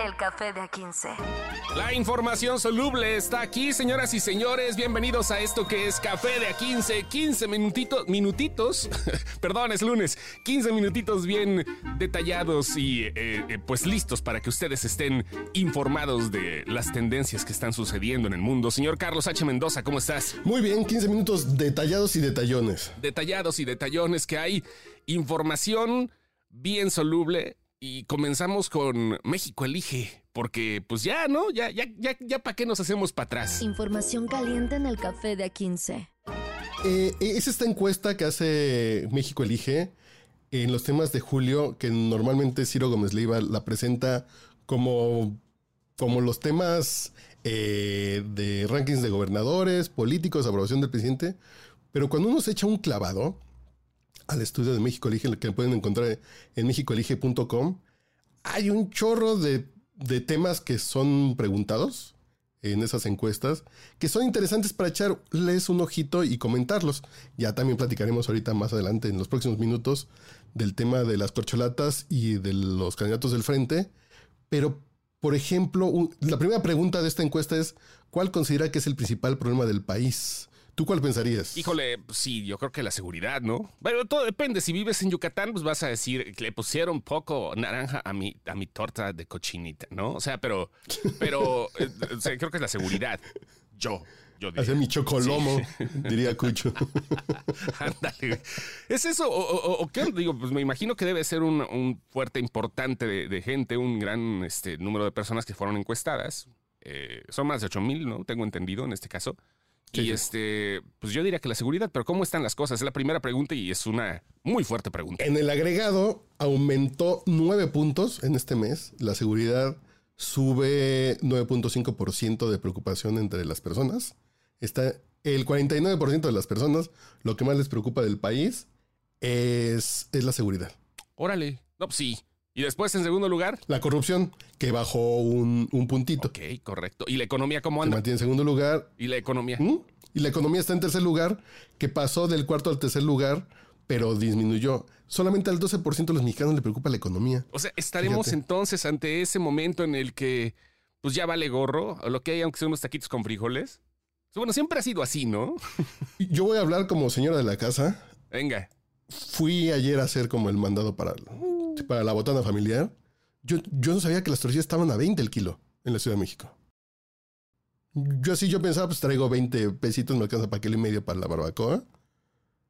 El café de A15. La información soluble está aquí, señoras y señores. Bienvenidos a esto que es Café de A15. 15 minutitos, minutitos, perdón, es lunes. 15 minutitos bien detallados y eh, eh, pues listos para que ustedes estén informados de las tendencias que están sucediendo en el mundo. Señor Carlos H. Mendoza, ¿cómo estás? Muy bien, 15 minutos detallados y detallones. Detallados y detallones que hay información bien soluble y comenzamos con México Elige, porque pues ya, ¿no? Ya, ya, ya, ya, ¿para qué nos hacemos para atrás? Información caliente en el café de A15. Eh, es esta encuesta que hace México Elige en los temas de julio, que normalmente Ciro Gómez Leiva la presenta como, como los temas eh, de rankings de gobernadores, políticos, aprobación del presidente. Pero cuando uno se echa un clavado, al estudio de México Elige, que pueden encontrar en mexicoelige.com, hay un chorro de, de, temas que son preguntados en esas encuestas, que son interesantes para echarles un ojito y comentarlos. Ya también platicaremos ahorita más adelante, en los próximos minutos, del tema de las corcholatas y de los candidatos del frente. Pero, por ejemplo, la primera pregunta de esta encuesta es, ¿cuál considera que es el principal problema del país? ¿Tú cuál pensarías? Híjole, pues sí, yo creo que la seguridad, ¿no? Pero todo depende. Si vives en Yucatán, pues vas a decir que le pusieron poco naranja a mi, a mi torta de cochinita, ¿no? O sea, pero, pero eh, o sea, creo que es la seguridad. Yo, yo diría. Hacer mi chocolomo, sí. diría Cucho. Ándale. ¿Es eso? ¿O, o, o, qué? Digo, pues me imagino que debe ser un, un fuerte importante de, de, gente, un gran este, número de personas que fueron encuestadas. Eh, son más de 8 mil, ¿no? Tengo entendido en este caso. Sí, y sí. este, pues yo diría que la seguridad, pero ¿cómo están las cosas? Es la primera pregunta y es una muy fuerte pregunta. En el agregado aumentó nueve puntos en este mes. La seguridad sube 9.5% de preocupación entre las personas. Está el 49% de las personas, lo que más les preocupa del país es, es la seguridad. Órale, no, pues sí. Y después, en segundo lugar, la corrupción, que bajó un, un puntito. Ok, correcto. ¿Y la economía cómo anda? Se mantiene en segundo lugar. ¿Y la economía? ¿Mm? Y la economía está en tercer lugar, que pasó del cuarto al tercer lugar, pero disminuyó. Solamente al 12% de los mexicanos le preocupa la economía. O sea, estaremos Fíjate. entonces ante ese momento en el que, pues ya vale gorro, o lo que hay, aunque sean unos taquitos con frijoles. Bueno, siempre ha sido así, ¿no? Yo voy a hablar como señora de la casa. Venga. Fui ayer a hacer como el mandado para, para la botana familiar. Yo, yo no sabía que las tortillas estaban a 20 el kilo en la Ciudad de México. Yo así, yo pensaba, pues traigo 20 pesitos, me alcanza para kilo y medio para la barbacoa.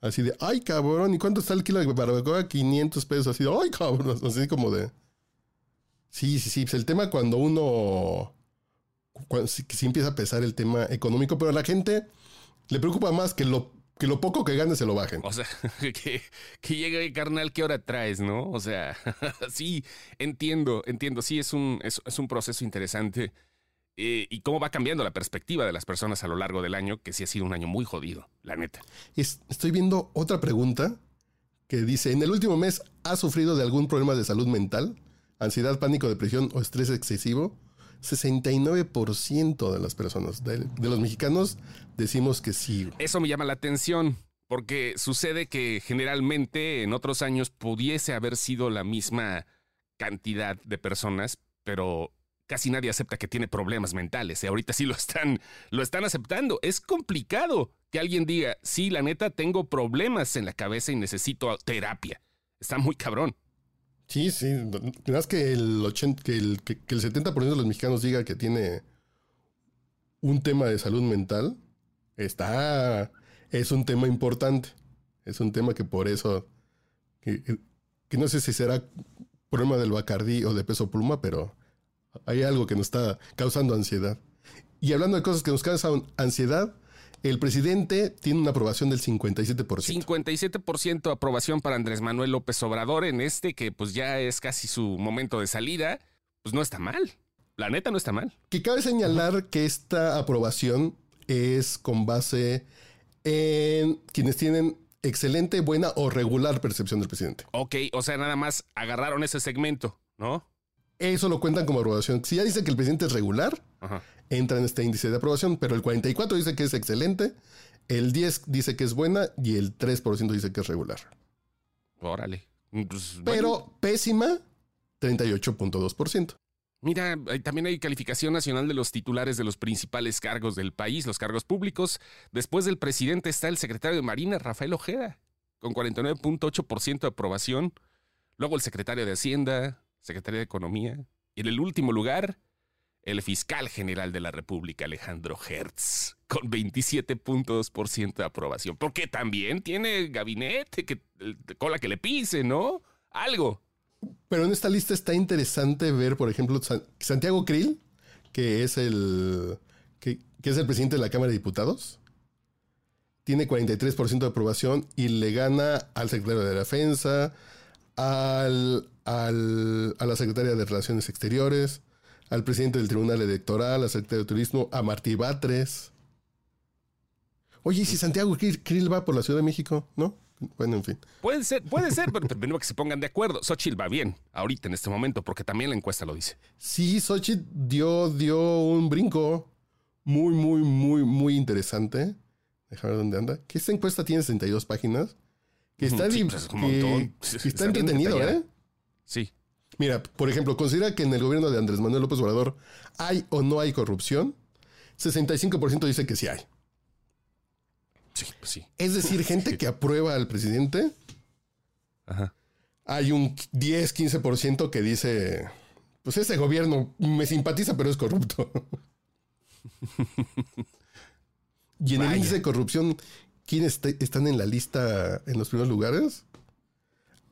Así de, ay cabrón, ¿y cuánto está el kilo de barbacoa? 500 pesos, así de, ay cabrón, así como de... Sí, sí, sí, pues el tema cuando uno... Cuando, sí, sí empieza a pesar el tema económico, pero a la gente le preocupa más que lo que lo poco que gane se lo bajen. O sea, que, que llegue carnal, ¿qué hora traes, no? O sea, sí, entiendo, entiendo. Sí, es un, es, es un proceso interesante. Eh, y cómo va cambiando la perspectiva de las personas a lo largo del año, que sí ha sido un año muy jodido, la neta. Es, estoy viendo otra pregunta que dice, ¿en el último mes has sufrido de algún problema de salud mental? ¿Ansiedad, pánico, depresión o estrés excesivo? 69% de las personas, de, los mexicanos, decimos que sí. Eso me llama la atención, porque sucede que generalmente en otros años pudiese haber sido la misma cantidad de personas, pero casi nadie acepta que tiene problemas mentales. Y ahorita sí lo están, lo están aceptando. Es complicado que alguien diga, sí, la neta, tengo problemas en la cabeza y necesito terapia. Está muy cabrón. Sí, sí. Más que el, 80, que el, que, que el 70% de los mexicanos diga que tiene un tema de salud mental, está. Es un tema importante. Es un tema que por eso. Que, que no sé si será problema del Bacardí o de peso pluma, pero hay algo que nos está causando ansiedad. Y hablando de cosas que nos causan ansiedad, el presidente tiene una aprobación del 57%. 57% aprobación para Andrés Manuel López Obrador en este, que pues ya es casi su momento de salida. Pues no está mal. La neta no está mal. Que cabe señalar uh -huh. que esta aprobación es con base en quienes tienen excelente, buena o regular percepción del presidente. Ok, o sea, nada más agarraron ese segmento, ¿no? Eso lo cuentan como aprobación. Si ya dice que el presidente es regular, Ajá. Entra en este índice de aprobación, pero el 44 dice que es excelente, el 10 dice que es buena y el 3% dice que es regular. Órale. Pues, bueno. Pero pésima, 38.2%. Mira, hay- también hay calificación nacional de los titulares de los principales cargos del país, los cargos públicos. Después del presidente está el secretario de Marina, Rafael Ojeda, con 49.8% de aprobación. Luego el secretario de Hacienda, secretario de Economía. Y en el último lugar, el fiscal general de la República, Alejandro Hertz, con 27.2% de aprobación. Porque también tiene gabinete, que, eh, cola que le pise, ¿no? Algo. Pero en esta lista está interesante ver, por ejemplo, San- Santiago Krill, que es el que, que es el presidente de la Cámara de Diputados. Tiene 43% de aprobación y le gana al secretario de Defensa, al, al- a la secretaria de Relaciones Exteriores, al presidente del Tribunal Electoral, al secretario de Turismo, a Martí Batres. Oye, ¿y si Santiago Krill, va por la Ciudad de México? ¿No? Bueno, en fin. Puede ser, puede ser, pero primero que se pongan de acuerdo. Xochitl va bien, ahorita en este momento, porque también la encuesta lo dice. Sí, Xochitl dio, dio un brinco muy, muy, muy, muy interesante. Déjame ver dónde anda. Que esta encuesta tiene 62 páginas. Que está, Sí, pues es un que- Está entretenido. ¿eh? Sí. Mira, por ejemplo, considera que en el gobierno de Andrés Manuel López Obrador hay o no hay corrupción. 65% dice que sí hay. Sí, pues sí. Es decir, gente que aprueba al presidente, Ajá. hay un 10-15% que dice, pues ese gobierno me simpatiza, pero es corrupto. y en el índice de corrupción, ¿quiénes están en la lista en los primeros lugares?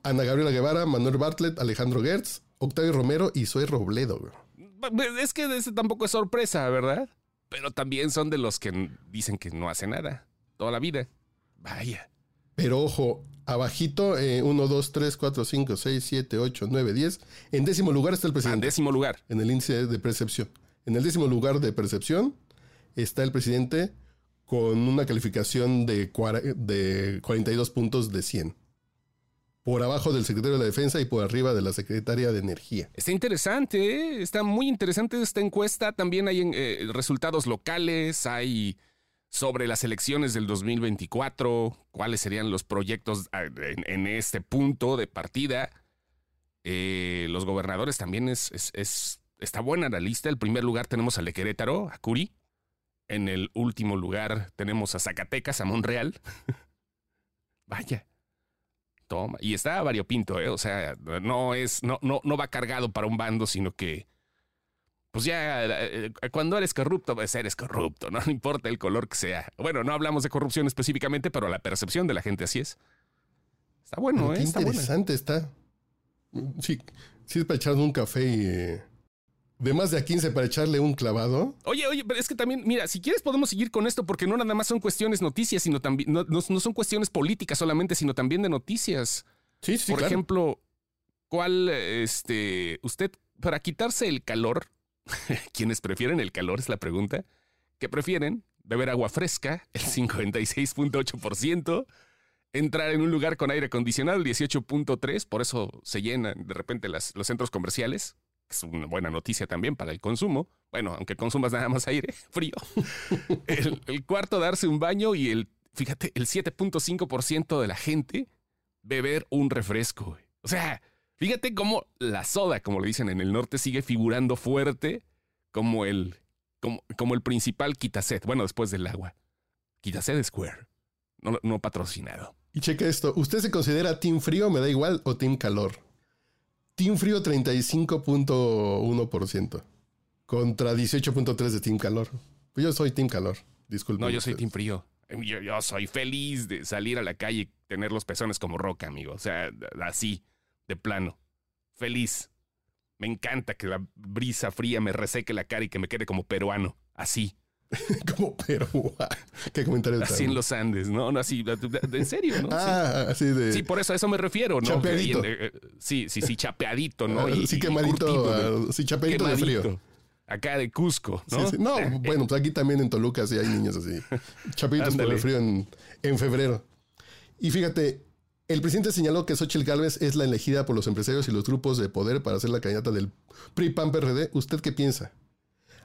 Ana Gabriela Guevara, Manuel Bartlett, Alejandro Gertz, Octavio Romero y Zoe Robledo. güey. Es que ese tampoco es sorpresa, ¿verdad? Pero también son de los que dicen que no hace nada toda la vida. Vaya. Pero ojo, abajito, eh, 1, 2, 3, 4, 5, 6, 7, 8, 9, 10. En décimo lugar está el En presidente. décimo lugar. en el índice de percepción. En el décimo lugar de percepción está el presidente con una calificación de, de 42 puntos de 100. Por abajo del secretario de la Defensa y por arriba de la secretaria de Energía. Está interesante, ¿eh? está muy interesante esta encuesta. También hay eh, resultados locales, hay sobre las elecciones del 2024, cuáles serían los proyectos ah, en, este punto de partida. Eh, los gobernadores también es, es- es- está buena la lista. En primer lugar tenemos a Le Querétaro, a Curi. En el último lugar tenemos a Zacatecas, a Monreal. Vaya. Toma. Y está variopinto, ¿eh? O sea, no es, no, no, no va cargado para un bando, sino que. Pues ya, eh, cuando eres corrupto, pues eres corrupto, ¿no? No importa el color que sea. Bueno, no hablamos de corrupción específicamente, pero la percepción de la gente así es. Está bueno, ¿eh? qué Está buena. interesante está. Sí, sí es para echarle un café y... eh, de más de a 15 para echarle un clavado. Oye, oye, pero es que también, mira, si quieres podemos seguir con esto, porque no nada más son cuestiones noticias, sino también, no, no- no son cuestiones políticas solamente, sino también de noticias. Sí, sí, Por claro. ejemplo, ¿cuál, este, usted, para quitarse el calor, quienes prefieren el calor es la pregunta, ¿qué prefieren? Beber agua fresca, el 56.8%, entrar en un lugar con aire acondicionado, el 18.3%, por eso se llenan de repente las- los centros comerciales, es una buena noticia también para el consumo, bueno, aunque consumas nada más aire frío. el, el cuarto, darse un baño y el, fíjate, el 7.5% de la gente beber un refresco. O sea, fíjate cómo la soda, como le dicen en el norte, sigue figurando fuerte como el, como, como el principal quitased. Bueno, después del agua. Quitased Square. No, no patrocinado. Y checa esto. ¿Usted se considera team frío, me da igual, o team calor? Team frío 35.1% contra 18.3% de team calor. Pues yo soy team calor. Disculpe. No, yo soy team frío. Yo, yo soy feliz de salir a la calle y tener los pezones como roca, amigo. O sea, así, de plano. Feliz. Me encanta que la brisa fría me reseque la cara y que me quede como peruano. Así. Como Perú. Qué comentario Así en los Andes, ¿no? no así, en serio, ¿no? Sí. Ah, así de. Sí, por eso a eso me refiero, ¿no? Chapeadito. Eh, Sí, sí, sí, chapeadito, ¿no? ah, Y- sí, quemadito. curtido, ah, sí, chapeadito de frío. Acá de Cusco, ¿no? sí. No, bueno, pues aquí también en Toluca sí hay niños así. Chapitos por el frío en, en febrero. Y fíjate, el presidente señaló que Xochitl Gálvez es la elegida por los empresarios y los grupos de poder para ser la candidata del PRI PAN PRD. ¿Usted qué piensa?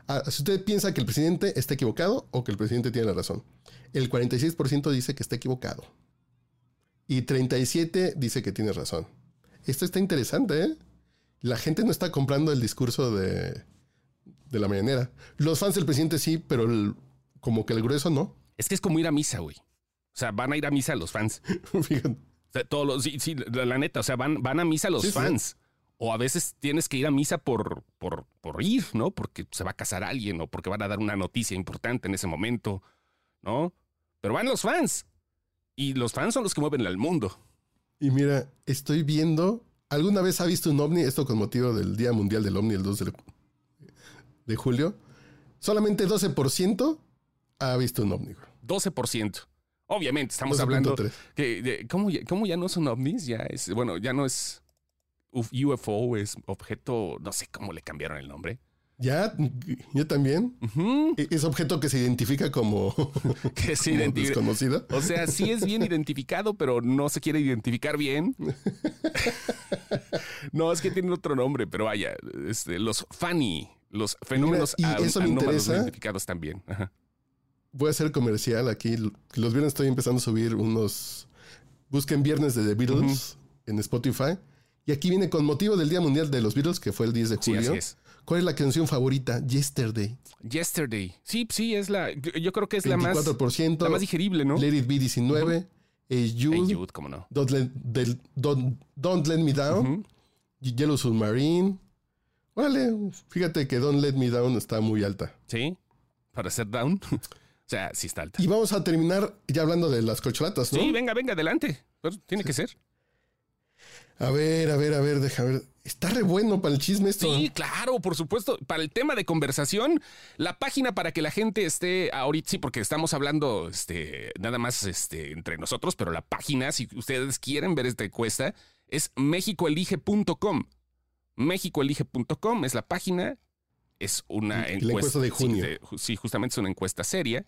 Ah, si usted piensa que el presidente está equivocado o que el presidente tiene la razón. El 46% dice que está equivocado. Y 37% dice que tiene razón. Esto está interesante, ¿eh? La gente no está comprando el discurso de, de la mañanera. Los fans del presidente sí, pero el- como que el grueso no. Es que es como ir a misa, güey. O sea, van a ir a misa los fans. Fíjate. O sea, todos los, sí, sí, la, la neta, o sea, van, van a misa los Sí, sí. fans. O a veces tienes que ir a misa por, por, por ir, ¿no? Porque se va a casar alguien o porque van a dar una noticia importante en ese momento, ¿no? Pero van los fans. Y los fans son los que mueven al mundo. Y mira, estoy viendo. ¿Alguna vez ha visto un ovni? Esto con motivo del Día Mundial del OVNI, el 2 de, de julio. Solamente 12% ha visto un ovni. güey. 12%. Obviamente, estamos hablando 12.3. que de- ¿cómo, ya, cómo ya no son ovnis? Ya es, bueno, ya no es UFO, es objeto, no sé cómo le cambiaron el nombre. Ya, yo también. E- Es objeto que se identifica como, Que se como identifica. desconocido. O sea, sí es bien identificado, pero no se quiere identificar bien. No, es que tiene otro nombre, pero vaya, este, los FANI, los fenómenos y an- eso me interesa. identificados también. Ajá. Voy a hacer comercial aquí. Los viernes estoy empezando a subir unos. Busquen viernes de The Beatles en Spotify. Y aquí viene con motivo del Día Mundial de los Beatles, que fue el 10 de Sí, julio. así es. ¿Cuál es la canción favorita? Yesterday. Yesterday. Sí, sí, es la. Yo creo que es la más, 24%. la más digerible, ¿no? Let It Be 19. eh, Jude, Hey, Jude, cómo no. Don't, let, del- don't- Don't Let Me Down. Yellow Submarine. Órale, fíjate que Don't Let Me Down está muy alta. Sí, para ser down. O sea, sí está alta. Y vamos a terminar ya hablando de las corcholatas, ¿no? Sí, venga, venga, adelante. Pero tiene que ser. A ver, a ver, a ver, deja ver. Está re bueno para el chisme esto. Sí, claro, por supuesto. Para el tema de conversación, la página para que la gente esté ahorita, sí, porque estamos hablando este, nada más este, entre nosotros, pero la página, si ustedes quieren ver esta encuesta, es mexicoelige.com. Mexicoelige.com es la página. Es una La encuesta. encuesta de sí, junio. ju- Sí, justamente es una encuesta seria.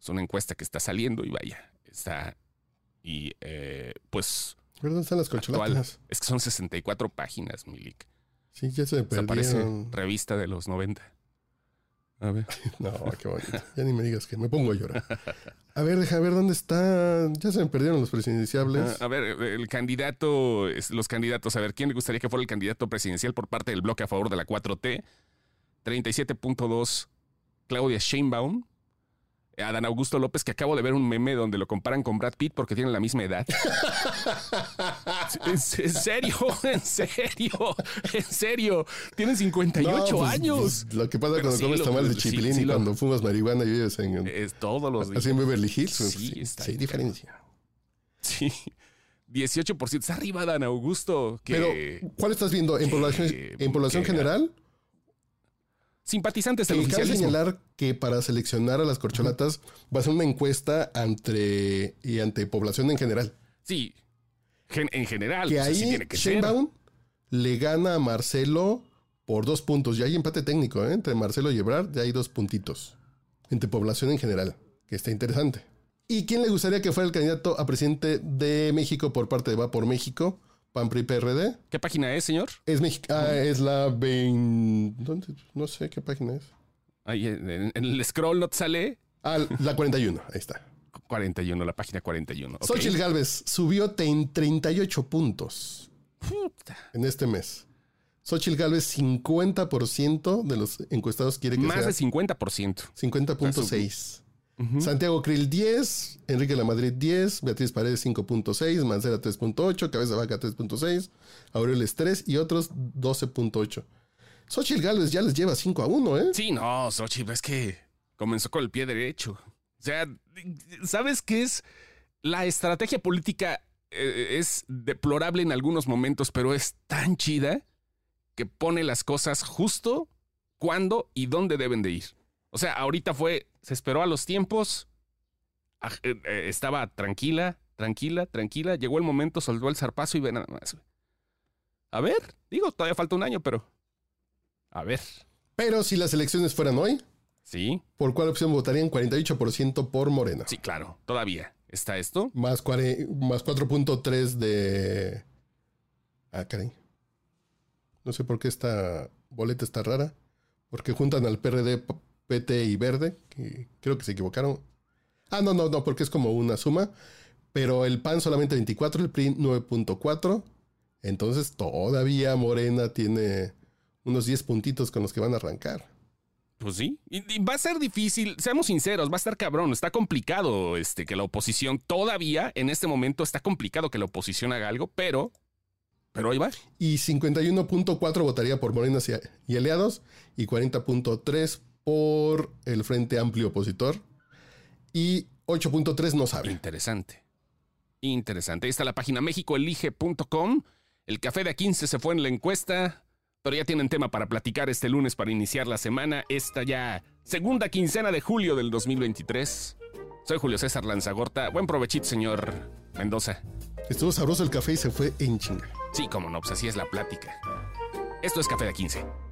Es una encuesta que está saliendo y vaya, está. Y eh, pues. ¿Dónde están las Actual. corcholatas? Es que son 64 páginas, Milik. Sí, ya se me perdieron. revista de los 90. A ver. No, qué bonito. Ya ni me digas que me pongo a llorar. A ver, deja ver dónde está. Ya se me perdieron los presidenciables. Ah, A ver, el candidato, los candidatos, a ver, ¿quién le gustaría que fuera el candidato presidencial por parte del bloque a favor de la 4T? 37.2, Claudia Sheinbaum. Adán Augusto López, que acabo de ver un meme donde lo comparan con Brad Pitt porque tienen la misma edad. ¿En, serio? ¿En serio? ¿En serio? Tienen 58 No, pues, años. pues, lo que pasa Pero cuando sí comes lo- tamal de sí, chipilín sí y lo- cuando fumas marihuana y vives en, Es todos los días. así en Beverly Hills. pues, Sí, está sí, hay diferencia. Sí. 18%. Está arriba Dan Augusto. Que Pero, ¿cuál estás viendo? ¿En que- población, en población general? Simpatizantes del cabe oficialismo. señalar que para seleccionar a las corcholatas va a ser una encuesta entre y ante población en general. Sí. Gen- en general. Que pues, ahí tiene que ser. Sheinbaum le gana a Marcelo por dos puntos. Ya hay empate técnico ¿eh? entre Marcelo y Ebrard, ya hay dos puntitos. Entre población en general, que está interesante. ¿Y quién le gustaría que fuera el candidato a presidente de México por parte de Va por México? PAN PRI PRD. ¿Qué página es, señor? Es, Mex- ah, es la 20... ¿dónde? No sé qué página es. Ahí en, en el scroll no te sale Ah, la 41, ahí está. 41, la página 41. ok. Xochitl Galvez subió en 38 puntos Puta. en este mes. Xochitl Galvez, 50% de los encuestados quiere que Más sea de 50%. 50.6. Santiago Krill 10, Enrique La Madrid 10, Beatriz Paredes 5.6, Mancera 3.8, Cabeza Vaca 3.6, Aureoles 3 y otros 12.8. Xochitl Galvez ya les lleva 5 a 1, ¿eh? Sí, no, Xochitl, es que comenzó con el pie derecho. O sea, ¿sabes qué es? La estrategia política eh, es deplorable en algunos momentos, pero es tan chida que pone las cosas justo cuándo y dónde deben de ir. O sea, ahorita fue, se esperó a los tiempos, eh, eh, estaba tranquila, tranquila, tranquila, llegó el momento, soltó el zarpazo y ve nada más. A ver, digo, todavía falta un año, pero... A ver, Pero si las elecciones fueran hoy, ¿sí? ¿por cuál opción votarían? 48% por Morena. Sí, claro, todavía está esto. Más, más 4.3 de... Ah, caray. No sé por qué esta boleta está rara. porque juntan al PRD, PT y Verde, que creo que se equivocaron. Ah, no, no, no, porque es como una suma. Pero el PAN solamente 24, el PRI 9.4. Entonces todavía Morena tiene unos 10 puntitos con los que van a arrancar. Pues sí, y, va a ser difícil, seamos sinceros, va a estar cabrón, está complicado este, que la oposición todavía en este momento está complicado que la oposición haga algo, pero pero ahí va. Y 51.4 votaría por Morena y aliados y 40.3 por el Frente Amplio Opositor y 8.3 no sabe. Interesante. Interesante. Ahí está la página mexicoelige.com. El café de A15 se fue en la encuesta, pero ya tienen tema para platicar este lunes para iniciar la semana. Esta ya segunda quincena de julio del 2023. Soy Julio César Lanzagorta. Buen provechito, señor Mendoza. Estuvo sabroso el café y se fue en chinga. Sí, como no, pues así es la plática. Esto es Café de A15.